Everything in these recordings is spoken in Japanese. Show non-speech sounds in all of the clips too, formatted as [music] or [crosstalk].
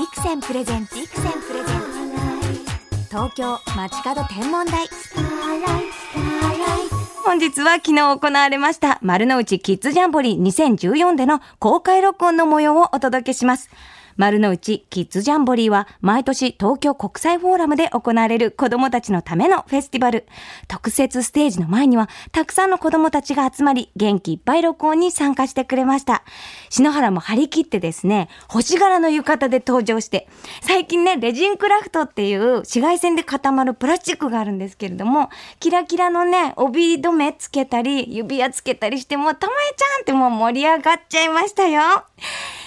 ビクセンプレゼンツビクセンプレゼンツ東京街角天文台本日は昨日行われました丸の内キッズジャンボリー2014での公開録音の模様をお届けします。丸の内キッズジャンボリーは毎年東京国際フォーラムで行われる子供たちのためのフェスティバル。特設ステージの前にはたくさんの子供たちが集まり元気いっぱい録音に参加してくれました。篠原も張り切ってですね、星柄の浴衣で登場して、最近ね、レジンクラフトっていう紫外線で固まるプラスチックがあるんですけれども、キラキラのね、帯止めつけたり、指輪つけたりして、もう、たまえちゃんってもう盛り上がっちゃいましたよ。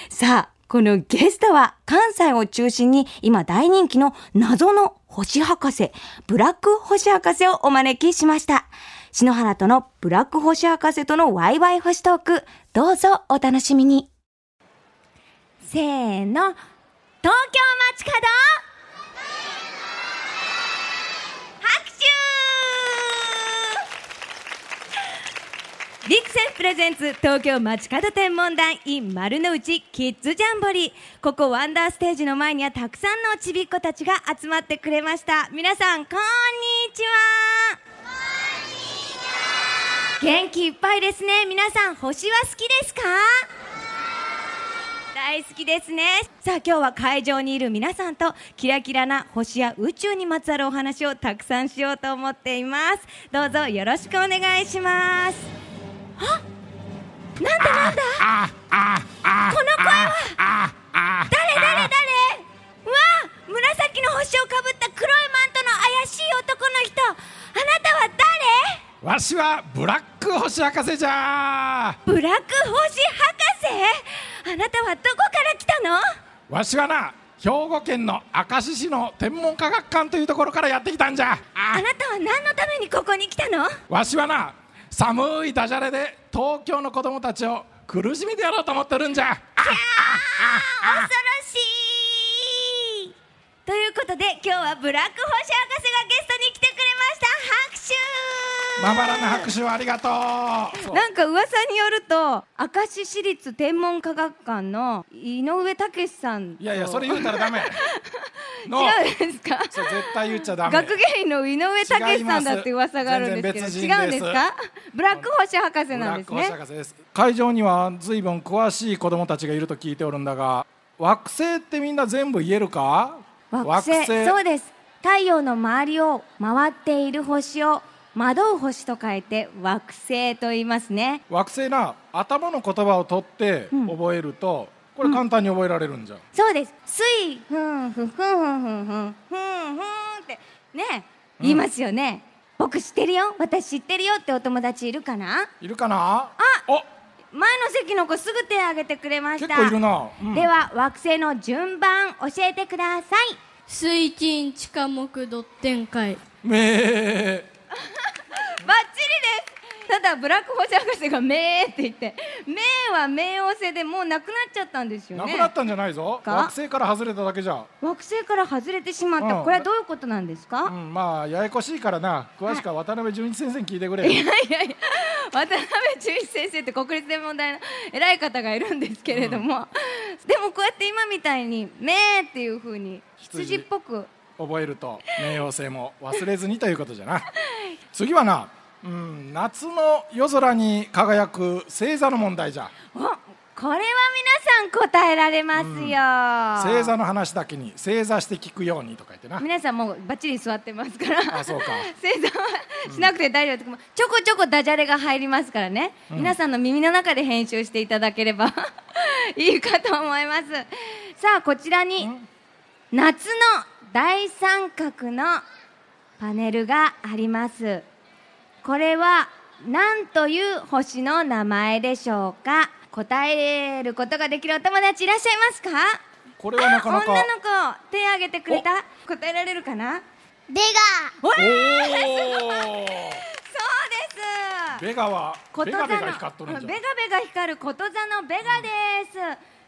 さあ、このゲストは関西を中心に今大人気の謎の星博士、ブラック星博士をお招きしました。篠原とのブラック星博士とのワイワイ星トーク、どうぞお楽しみに。せーの、東京街角拍手ビクセンプレゼンツ東京街角天文台 in 丸の内キッズジャンボリー。ここワンダーステージの前にはたくさんのちびっ子たちが集まってくれました。皆さんこんにちは。元気いっぱいですね。皆さん星は好きですか？大好きですね。さあ今日は会場にいる皆さんとキラキラな星や宇宙にまつわるお話をたくさんしようと思っています。どうぞよろしくお願いします。あなんだなんだ？この声は誰誰誰うわ紫の星をかぶった黒いマントの怪しい男の人あなたは誰わしはブラック星博士じゃブラック星博士あなたはどこから来たのわしはな兵庫県の明石市の天文科学館というところからやってきたんじゃあなたは何のためにここに来たのわしはな寒いダジャレで東京の子供たちを苦しめてやろうと思ってるんじゃ。恐ろしい。ということで今日はブラック星博士がゲストに来てくれました。拍手。まばらな拍手をありがとう。[laughs] なんか噂によると明石市立天文科学館の井上武さん。といやいやそれ言うたらダメ。[laughs] の。違うんですか？絶対言っちゃダメ。学芸員の井上武さんだって噂があるんですけど違うんですか？ブラック星博士なんですブラック星ね博士です。会場には随分詳しい子供たちがいると聞いておるんだが惑星ってみんな全部言えるか？惑星。そうです。太陽の周りを回っている星を惑う星と書いて惑星と言いますね。惑星な頭の言葉を取ってうん。覚えると、これ簡単に覚えられるんじゃん、そうです。水ふんふんふんふんふんふんふんふんってね言いますよね、僕知ってるよ。私知ってるよ。ってお友達いるかな？いるかな？お！前の席の子すぐ手を挙げてくれました。結構いるな、うん。では惑星の順番教えてください。水金地下木土天海めーただブラック星博士が「めー」って言って「めー」は冥王星でもうなくなっちゃったんですよね。なくなったんじゃないぞ。か惑星から外れただけじゃ。惑星から外れてしまった、うん。これはどういうことなんですか、うん。まあややこしいからな。詳しくは渡辺淳一先生に聞いてくれ、いやいやいや渡辺淳一先生って国立天文台の偉い方がいるんですけれども、でもこうやって今みたいに「めー」っていうふうに羊っぽく。覚えると冥王星も忘れずにということじゃな。次はな、うん、夏の夜空に輝く星座の問題じゃ。おこれは皆さん答えられますよ、星座の話だけに正座して聞くようにとか言ってな。皆さんもうバッチリ座ってますから。あそうか。[laughs] 正座はしなくて大丈夫です、ちょこちょこダジャレが入りますからね、皆さんの耳の中で編集していただければ。[laughs] いいかと思います。さあこちらに夏の大三角のパネルがありますこれは何という星の名前でしょうか？答えることができるお友達いらっしゃいますか？これはなかなか。女の子手挙げてくれた？答えられるかな？ベおおそうです。ベガはこと座のベガベガ光っとるんじゃ。んベガベガ光ること座のベガです。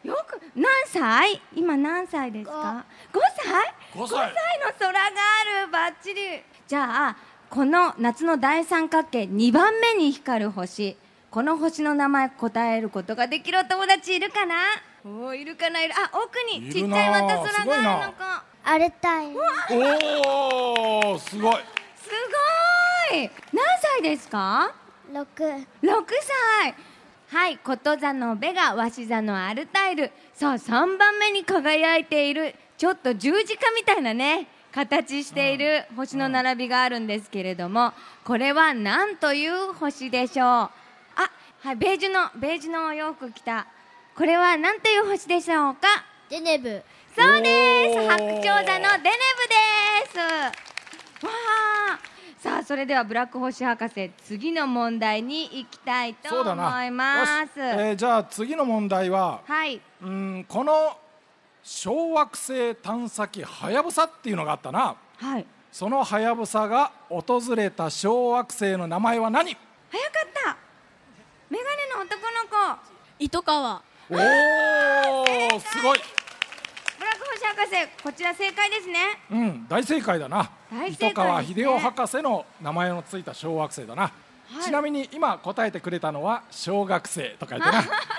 よく何歳？今何歳ですか？5歳？5歳。5歳の空がある。バッチリ。じゃあこの夏の大三角形2番目に光る星。この星の名前答えることができるお友達いるかな？おーいるかな？いるあ奥にちっちゃいまた空があるのかアルタイルおおすごい。すごい。何歳ですか？6 6歳。はいこと座のベガ鷲座のアルタイル。さあ3番目に輝いている。ちょっと十字架みたいなね形している星の並びがあるんですけれども、これは何という星でしょう？あはいベージュのベージュのお洋服着た。これは何という星でしょうか？デネブ。そうです。白鳥座のデネブです。わあさあそれではブラック星博士次の問題に行きたいと思な。います。えーじゃあ次の問題ははい。うんこの小惑星探査機はやぶさっていうのがあったな。はい。そのはやぶさが訪れた小惑星の名前は何？早かった。メガネの男の子。糸川。おおすごい。ブラック星博士こちら正解ですね。うん大正解だな。大正解ですね。糸川秀夫博士の名前のついた小惑星だな、い。ちなみに今答えてくれたのは小学生とか言ってな [laughs]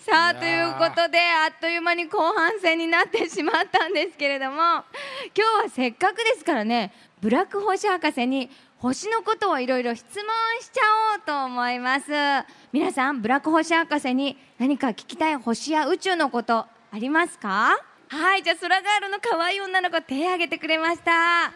さあということであっという間に後半戦になってしまったんですけれども今日はせっかくですからねブラック星博士に星のことをいろいろ質問しちゃおうと思います。皆さんブラック星博士に何か聞きたい星や宇宙のことありますか？はいじゃあ空ガールの可愛い女の子手挙げてくれました。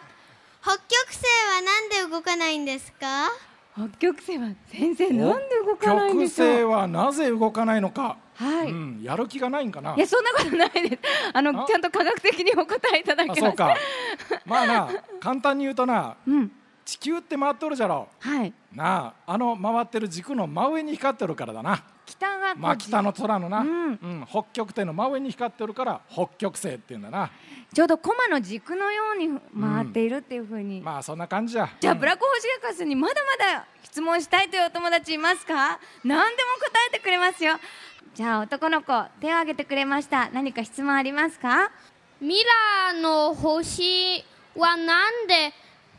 北極星はなんで動かないんですか？北極星は先生なんで動かないんでし極星ょうはなぜ動かないのか、はい、うん、やる気がないんかな？いやそんなことないです。あのあ？ちゃんと科学的にお答えいただきましたあそうか。まあな簡単に言うとなうん。地球って回っとるじゃろ。はい。なああの回ってる軸の真上に光ってるからだな。北まあ北の空のな、うん。うん北極点の真上に光ってるから北極星っていうんだな。ちょうどコマの軸のように回っているっていうふうに、まあそんな感じじゃ。じゃあうんブラック星博士にまだまだ質問したいというお友達いますか？何でも答えてくれますよじゃあ男の子手を挙げてくれました。何か質問ありますか？ミラーの星はなんで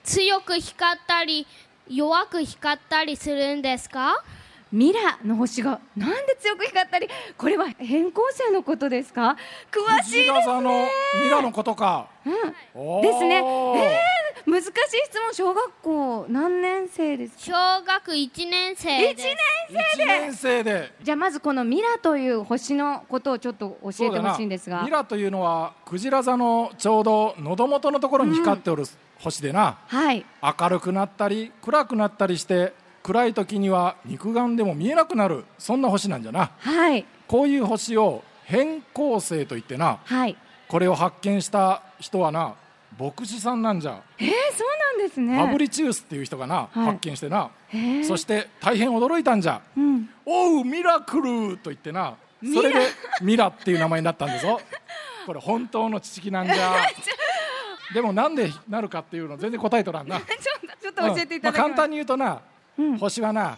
強く光ったり弱く光ったりするんですか？ミラの星がなんで強く光ったり？これは変更星のことですか？詳しいです藤ヶ座のミラのことか、うん。ですね。えー、難しい質問小学校何年生ですか？小学1年生です。一年生で。じゃあまずこのミラという星のことをちょっと教えてほしいんですが。ミラというのはクジラ座のちょうど喉元のところに光っておる星でな、はい。明るくなったり暗くなったりして暗い時には肉眼でも見えなくなる。そんな星なんじゃな。はい。こういう星を変更星といってな。はい。これを発見した人はな牧師さんなんじゃ、えー、そうなんですね。ファブリチウスっていう人がな、はい。発見してな、へー。そして大変驚いたんじゃ。うん「おうミラクル!」と言ってな。それでミラっていう名前になったんでぞ。[laughs] これ本当の知識なんじゃ。[laughs] でもなんでなるかっていうの全然答えとらんな。ちょっとちょっと教えていただきうん。まあ、簡単に言うとな、うん。星はな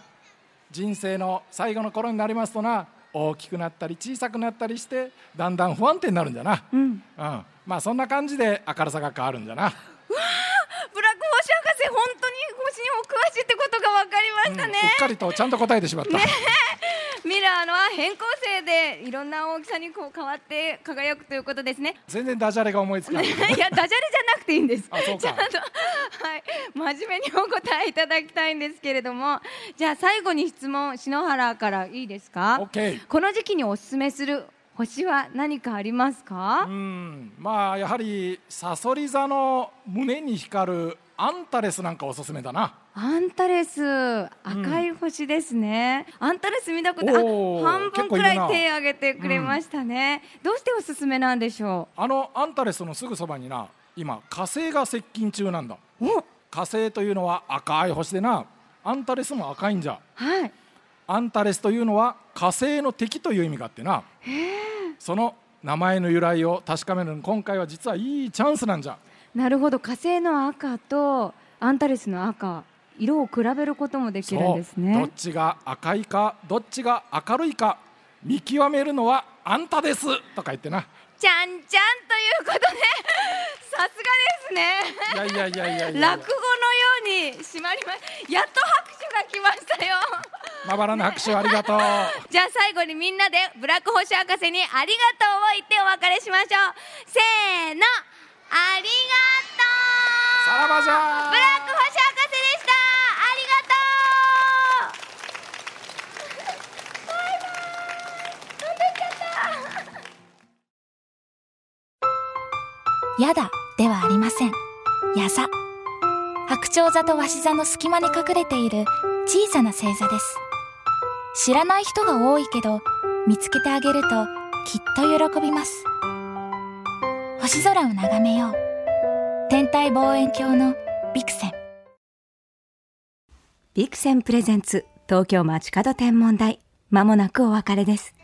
人生の最後の頃になりますとな大きくなったり小さくなったりしてだんだん不安定になるんじゃな、うん。うん、まあそんな感じで明るさが変わるんじゃな、ブラック星博士本当に星にお詳しいってことが分かりまうんうしたね、っかりとちゃんと答えてしまった、ミラーのは変更星でいろんな大きさにこう変わって輝くということですね。全然ダジャレが思いつかない。[laughs] いやダジャレじゃなくていいんです。あそうか。ちゃんとはい。真面目にお答えいただきたいんですけれども。じゃあ最後に質問篠原からいいですか？この時期におすすめする星は何かありますか、うん。まあやはりさそり座の胸に光るアンタレスなんかおすすめだな。アンタレス。赤い星ですね、アンタレス見たことあ半分くらい手挙げてくれましたね、どうしておすすめなんでしょあのアンタレスのすぐそばにな今火星が接近中なんだ。火星というのは赤い星でな。アンタレスも赤いんじゃ。はいアンタレスというのは火星の敵という意味があってな。その名前の由来を確かめるのに今回は実はいいチャンスなんじゃ。なるほど。火星の赤とアンタレスの赤色を比べることもできるんですそう。どっねちが赤いかどっちが明るいか見極めるのはあんたですとか言ってな。じゃんじゃんということでさすがですね。いやいやいやいやいや。落語のように締まりまやっと拍手が来ましたよまばらな拍手をありがとう。[laughs] じゃあ最後にみんなでブラック星博士にありがとうを言ってお別れしましょう。せーの。ありがとう。さらばじゃ。ブラック星博士でした。ありがとう。やだではありません。やざ。白鳥座と鷲座の隙間に隠れている小さな星座です。知らない人が多いけど、見つけてあげるときっと喜びます。星空を眺めよう。天体望遠鏡のビクセン。ビクセンプレゼンツ東京街角天文台まもなくお別れです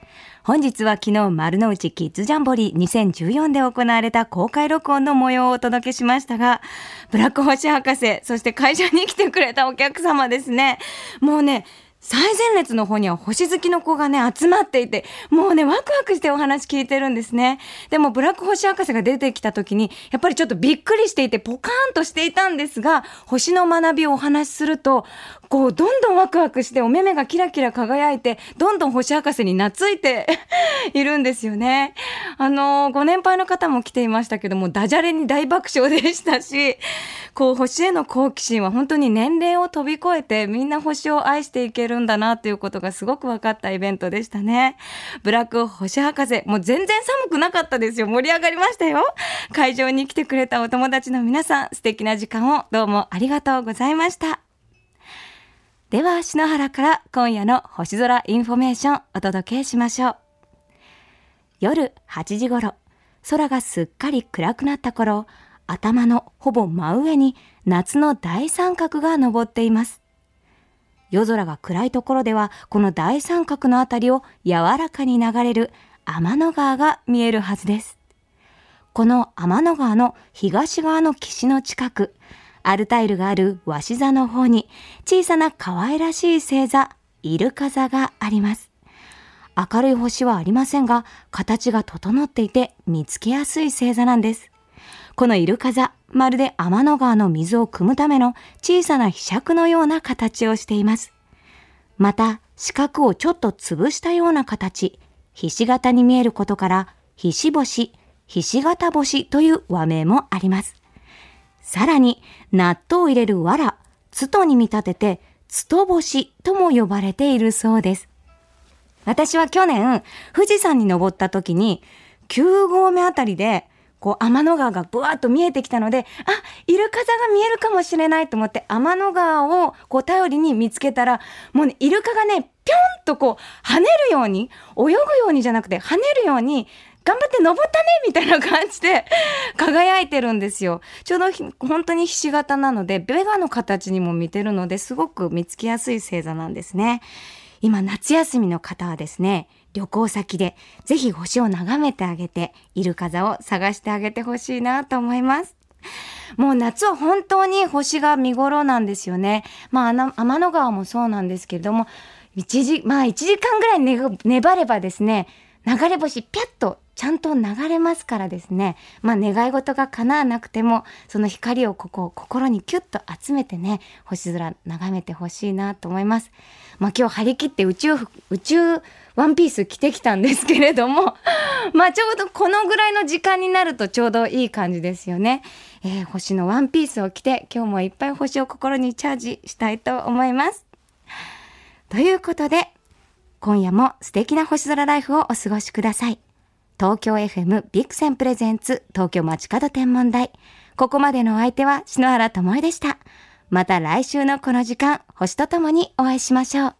本日は昨日丸の内キッズジャンボリー2014で行われた公開録音の模様をお届けしましたがブラック星博士そして会場に来てくれたお客様ですねもうね最前列の方には星好きの子がね、集まっていて、もうね、ワクワクしてお話聞いてるんですね。でも、ブラック星博士が出てきた時に、やっぱりちょっとびっくりしていて、ポカーンとしていたんですが、星の学びをお話しすると、こう、どんどんワクワクして、お目目がキラキラ輝いて、どんどん星博士に懐いて [laughs] いるんですよね。あの、ご年配の方も来ていましたけども、ダジャレに大爆笑でしたし、こう、星への好奇心は本当に年齢を飛び越えて、みんな星を愛していけるるんだなっていうことがすごく分かったイベントでしたね。ブラック星博士、もう全然寒くなかったですよ。盛り上がりましたよ。会場に来てくれたお友達の皆さん、素敵な時間をどうもありがとうございました。では、篠原から今夜の星空インフォメーションお届けしましょう。夜8時頃、空がすっかり暗くなった頃、頭のほぼ真上に夏の大三角が昇っています。夜空が暗いところでは、この大三角のあたりを柔らかに流れる天の川が見えるはずです。この天の川の東側の岸の近く、アルタイルがある鷲座の方に小さな可愛らしい星座、イルカ座があります。明るい星はありませんが、形が整っていて見つけやすい星座なんです。このイルカ座、まるで天の川の水を汲むための小さな柄杓のような形をしています。また、四角をちょっと潰したような形、ひし形に見えることから、ひし星、ひし形星という和名もあります。さらに、納豆を入れる藁、ツトに見立てて、ツト星とも呼ばれているそうです。私は去年、富士山に登った時に、9合目あたりで、こう、天の川がブワーッと見えてきたので、あ、イルカ座が見えるかもしれないと思って、天の川をこう頼りに見つけたら、もうね、イルカがね、ぴょんとこう、跳ねるように、泳ぐようにじゃなくて、跳ねるように、頑張って登ったねみたいな感じで [laughs] 輝いてるんですよ。ちょうど本当にひし形なので、ベガの形にも似てるので、すごく見つけやすい星座なんですね。今、夏休みの方はですね、旅行先でぜひ星を眺めてあげて、イルカ座を探してあげてほしいなと思います。もう夏は本当に星が見頃なんですよね。まあ、天の川もそうなんですけれども、一時、まあ一時間ぐらいね粘ればですね、流れ星ピャッとちゃんと流れますからですね。まあ願い事が叶わなくても、その光をここ、心にキュッと集めてね、星空眺めてほしいなと思います。まあ今日張り切って宇宙、宇宙ワンピース着てきたんですけれども、[laughs] まあちょうどこのぐらいの時間になるとちょうどいい感じですよね。えー星のワンピースを着て、今日もいっぱい星を心にチャージしたいと思います。ということで、今夜も素敵な星空ライフをお過ごしください。東京 FM ビクセンプレゼンツ東京街角天文台。ここまでのお相手は篠原智恵でした。また来週のこの時間、星とともにお会いしましょう。